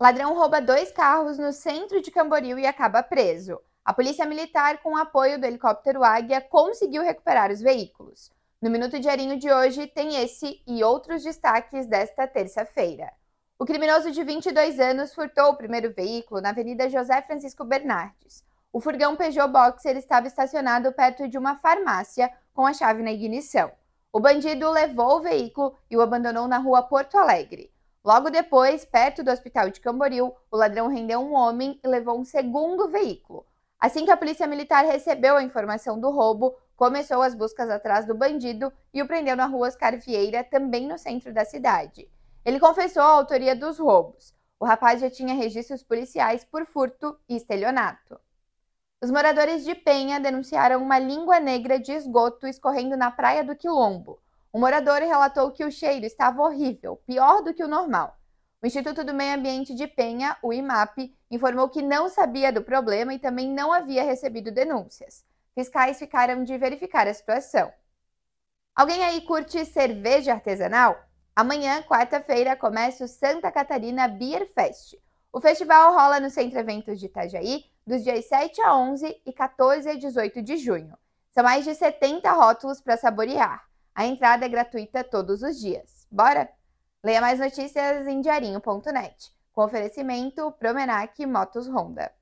Ladrão rouba dois carros no centro de Camboriú e acaba preso. A Polícia Militar, com o apoio do helicóptero Águia, conseguiu recuperar os veículos. No Minuto Diarinho de hoje tem esse e outros destaques desta terça-feira. O criminoso de 22 anos furtou o primeiro veículo na Avenida José Francisco Bernardes. O furgão Peugeot Boxer estava estacionado perto de uma farmácia com a chave na ignição. O bandido levou o veículo e o abandonou na rua Porto Alegre. Logo depois, perto do hospital de Camboriú, o ladrão rendeu um homem e levou um segundo veículo. Assim que a polícia militar recebeu a informação do roubo, começou as buscas atrás do bandido e o prendeu na rua Oscar Vieira, também no centro da cidade. Ele confessou a autoria dos roubos. O rapaz já tinha registros policiais por furto e estelionato. Os moradores de Penha denunciaram uma língua negra de esgoto escorrendo na praia do Quilombo. O morador relatou que o cheiro estava horrível, pior do que o normal. O Instituto do Meio Ambiente de Penha, o IMAP, informou que não sabia do problema e também não havia recebido denúncias. Fiscais ficaram de verificar a situação. Alguém aí curte cerveja artesanal? Amanhã, quarta-feira, começa o Santa Catarina Beer Fest. O festival rola no Centro Eventos de Itajaí dos dias 7 a 11 e 14 a 18 de junho. São mais de 70 rótulos para saborear. A entrada é gratuita todos os dias. Bora? Leia mais notícias em diarinho.net. Com oferecimento Promenac Motos Honda.